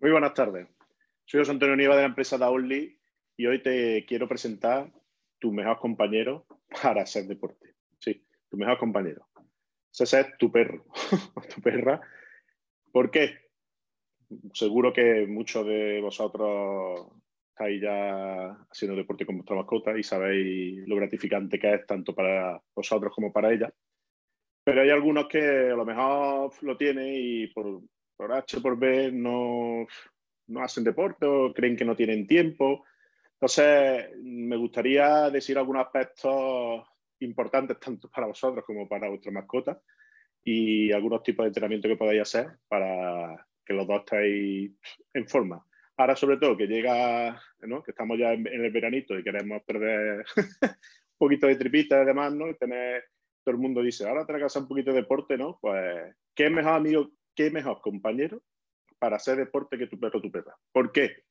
Muy buenas tardes. Soy José Antonio Nieva de la empresa Daonly y hoy te quiero presentar tu mejor compañero para hacer deporte. Sí, tu mejor compañero. Ese es tu perro, tu perra. ¿Por qué? Seguro que muchos de vosotros estáis ya haciendo deporte con vuestra mascota y sabéis lo gratificante que es tanto para vosotros como para ella. Pero hay algunos que a lo mejor lo tienen y por por H por B no, no hacen deporte o creen que no tienen tiempo. Entonces, me gustaría decir algunos aspectos importantes tanto para vosotros como para vuestra mascota y algunos tipos de entrenamiento que podáis hacer para que los dos estéis en forma. Ahora, sobre todo, que llega, ¿no? que estamos ya en, el veranito y queremos perder un poquito de tripita y demás, ¿no? Y tener, todo el mundo dice, ahora tenés que hacer un poquito de deporte, ¿no? Pues, ¿qué mejor amigo qué mejor compañero para hacer deporte que tu perro o tu perra. ¿Por qué?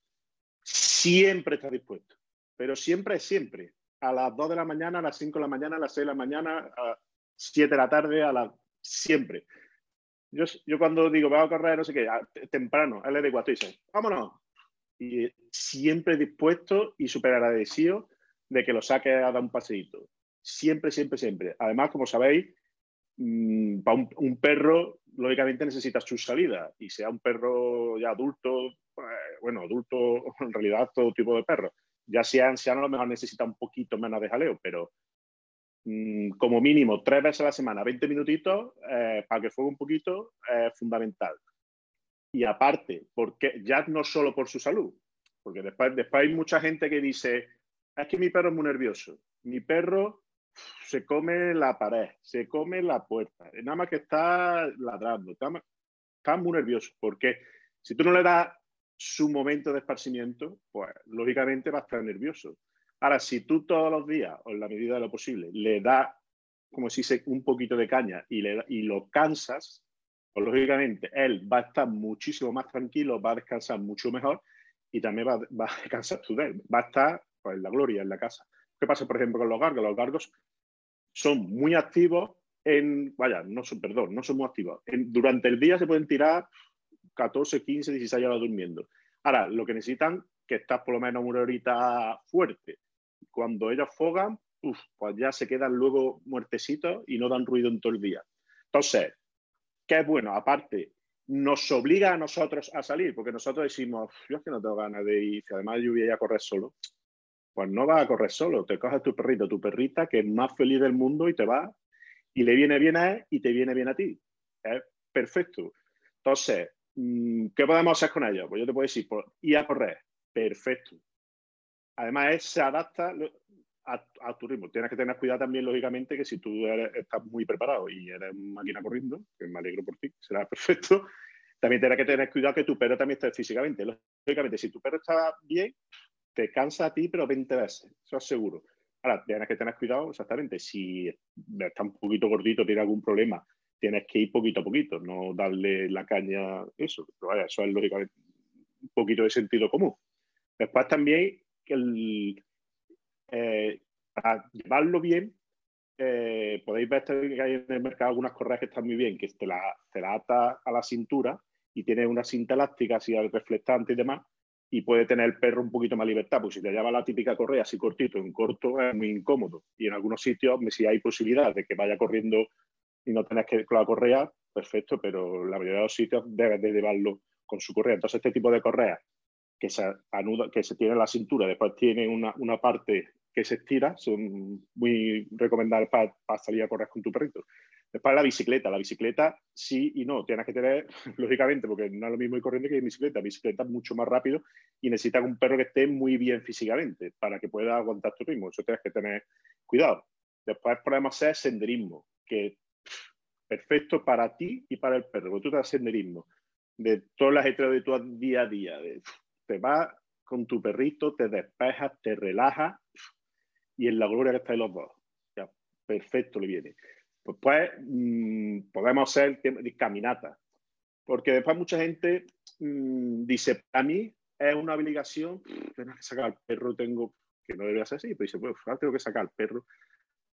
Siempre está dispuesto, pero siempre es siempre. A las 2 de la mañana, a las 5 de la mañana, a las 6 de la mañana, a las 7 de la tarde, a las... Siempre. Yo, yo cuando digo, voy a correr, no sé qué, temprano, él es de cuatro y dice, vámonos. Y siempre dispuesto y súper agradecido de que lo saque a dar un paseíto. Siempre, siempre, siempre. Además, como sabéis, Mm, para un, perro, lógicamente necesita su salida. Y sea un perro ya adulto, pues, bueno, adulto, en realidad todo tipo de perro. Ya sea anciano, a lo mejor necesita un poquito menos de jaleo, pero mm, como mínimo tres veces a la semana, 20 minutitos, eh, para que juegue un poquito, es fundamental. Y aparte, porque ya no solo por su salud, porque después, después hay mucha gente que dice, es que mi perro es muy nervioso. Mi perro se come la pared, se come la puerta, nada más que está ladrando, está, muy nervioso, porque si tú no le das su momento de esparcimiento, pues lógicamente va a estar nervioso. Ahora, si tú todos los días, o en la medida de lo posible, le das, como si se un poquito de caña y, le, y lo cansas, pues lógicamente él va a estar muchísimo más tranquilo, va a descansar mucho mejor y también va, va a descansar tú de él, va a estar pues, en la gloria, en la casa. ¿Qué pasa, por ejemplo, con los gargos? Los gargos son muy activos en, vaya, no son, perdón, no son muy activos. durante el día se pueden tirar 14, 15, 16 horas durmiendo. Ahora, lo que necesitan que estás por lo menos una horita fuerte. Cuando ellos fogan, pues ya se quedan luego muertecitos y no dan ruido en todo el día. Entonces, ¿qué es bueno? Aparte, nos obliga a nosotros a salir, porque nosotros decimos, yo es que no tengo ganas de ir, si además yo voy a correr solo pues no vas a correr solo, te coges tu perrito, tu perrita, que es más feliz del mundo y te va y le viene bien a él y te viene bien a ti. Es perfecto. Entonces, mm, ¿qué podemos hacer con ellos? Pues yo te puedo decir, pues, ir a correr. Perfecto. Además, él se adapta a, tu ritmo. Tienes que tener cuidado también, lógicamente, que si tú estás muy preparado y eres máquina corriendo, que me alegro por ti, será perfecto, también tienes que tener cuidado que tu perro también esté físicamente. Lógicamente, si tu perro está bien, te cansa a ti, pero 20 veces, eso es seguro. Ahora, tienes que tener cuidado, exactamente, si está un poquito gordito, tiene algún problema, tienes que ir poquito a poquito, no darle la caña, eso, pero vaya, eso es lógicamente un poquito de sentido común. Después también, el, eh, para llevarlo bien, eh, podéis ver que hay en el mercado algunas correas que están muy bien, que te la, te ata a la cintura y tiene una cinta elástica así al reflectante y demás, y puede tener el perro un poquito más libertad, porque si te lleva la típica correa así cortito, en corto, es muy incómodo. Y en algunos sitios, si hay posibilidad de que vaya corriendo y no tenés que con la correa, perfecto, pero la mayoría de los sitios debes de llevarlo con su correa. Entonces, este tipo de correa que se anuda, que se tiene en la cintura, después tiene una, una parte que se estira, son muy recomendables para salir a correr con tu perrito. Después la bicicleta. La bicicleta sí y no. Tienes que tener, lógicamente, porque no es lo mismo ir corriendo que ir bicicleta. bicicleta es mucho más rápido y necesitas un perro que esté muy bien físicamente para que pueda aguantar tu ritmo. Eso tienes que tener cuidado. Después podemos hacer senderismo, que perfecto para ti y para el perro. Tú te das senderismo de todas las estrellas de tu día a día. te vas con tu perrito, te despejas, te relajas y en la gloria que estáis los dos. Ya, perfecto le viene. Pues, mm, podemos hacer caminata. Porque después mucha gente mm, dice, para mí es una obligación, tener que sacar al perro, tengo, que no debería ser así, pero dice, pues tengo que sacar al perro.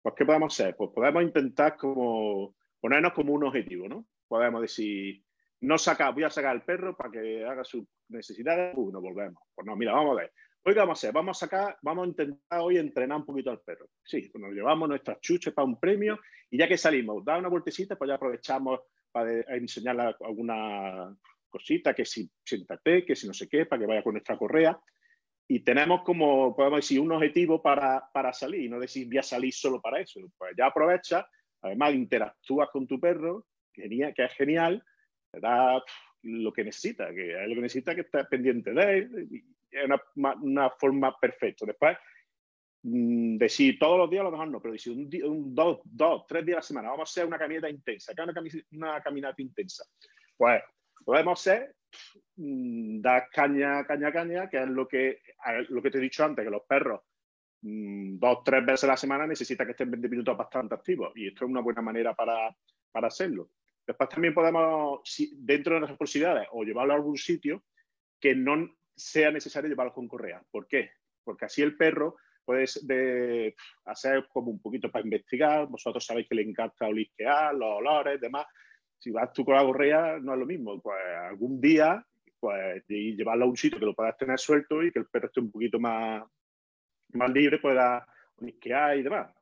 Pues, ¿qué podemos hacer? Pues podemos intentar como ponernos como un objetivo, ¿no? Podemos decir, no saca, voy a sacar al perro para que haga sus necesidades, uy, nos volvemos. Pues no, mira, vamos a ver. Hoy vamos a hacer, vamos a vamos a intentar hoy entrenar un poquito al perro. Sí, nos llevamos nuestras chuches para un premio y ya que salimos, da una vueltecita, pues ya aprovechamos para enseñarle alguna cosita, que si siéntate, que si no sé qué, para que vaya con nuestra correa. Y tenemos como, podemos decir, un objetivo para, para salir, y no decir voy a salir solo para eso. Pues ya aprovecha, además interactúas con tu perro, que es genial, te da lo que necesita, que es lo que necesita que estés pendiente de él, es una, forma perfecta. Después, mm, decir todos los días, a lo mejor no, pero decir un, un, dos, dos, tres días a la semana, vamos a hacer una caminata intensa, una, una caminata intensa. Pues podemos hacer mm, dar caña, caña, caña, que es lo que, lo que te he dicho antes, que los perros mm, dos, tres veces a la semana necesitan que estén 20 minutos bastante activos. Y esto es una buena manera para, para hacerlo. Después también podemos, dentro de nuestras posibilidades, o llevarlo a algún sitio que no sea necesario llevarlo con correa. ¿Por qué? Porque así el perro puede de hacer como un poquito para investigar. Vosotros sabéis que le encanta olisquear, los olores, demás. Si vas tú con la correa, no es lo mismo. Pues algún día, pues llevarlo a un sitio que lo puedas tener suelto y que el perro esté un poquito más, más libre, pueda olisquear y demás.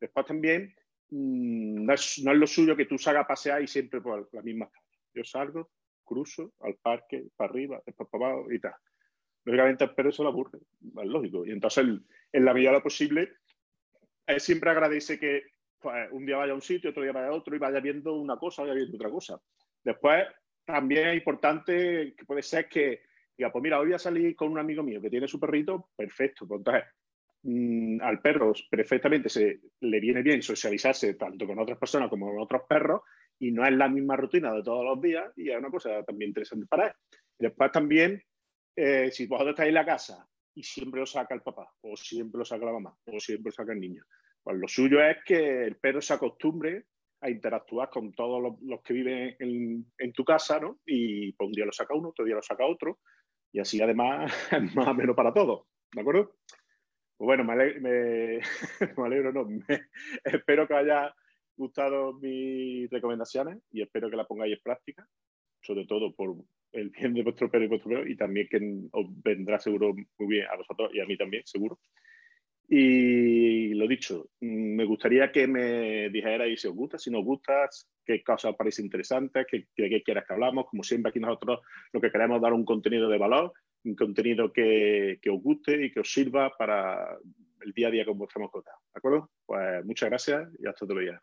Después también mm, no, es, no, es, lo suyo que tú salgas a pasear y siempre por la misma calle. Yo salgo, cruzo al parque, para arriba, después para abajo y tal lógicamente el perro se lo aburre, es lógico. Y entonces, en la medida de lo posible, él siempre agradece que pues, un día vaya a un sitio, otro día vaya a otro y vaya viendo una cosa, vaya viendo otra cosa. Después, también es importante que puede ser que diga, pues mira, hoy voy a salir con un amigo mío que tiene su perrito, perfecto. Pues entonces, mm, al perro perfectamente se le viene bien socializarse tanto con otras personas como con otros perros y no es la misma rutina de todos los días y es una cosa también interesante para él. Después también eh, si vosotros estáis en la casa y siempre lo saca el papá, o siempre lo saca la mamá, o siempre lo saca el niño, pues lo suyo es que el perro se acostumbre a interactuar con todos los, que viven en, tu casa, ¿no? Y pues, un día lo saca uno, otro día lo saca otro, y así además es más o menos para todos, ¿de acuerdo? Pues bueno, me, alegro, no, espero que haya gustado mis recomendaciones y espero que las pongáis en práctica, sobre todo por el bien de vuestro perro y vuestro perro y también que os vendrá seguro muy bien a vosotros y a mí también, seguro. Y lo dicho, me gustaría que me dijerais si os gusta, si no os gusta, qué cosas os parece interesantes, qué, qué, quieras que hablamos. Como siempre, aquí nosotros lo que queremos es dar un contenido de valor, un contenido que, que os guste y que os sirva para el día a día con vuestra mascota. ¿De acuerdo? Pues muchas gracias y hasta otro día.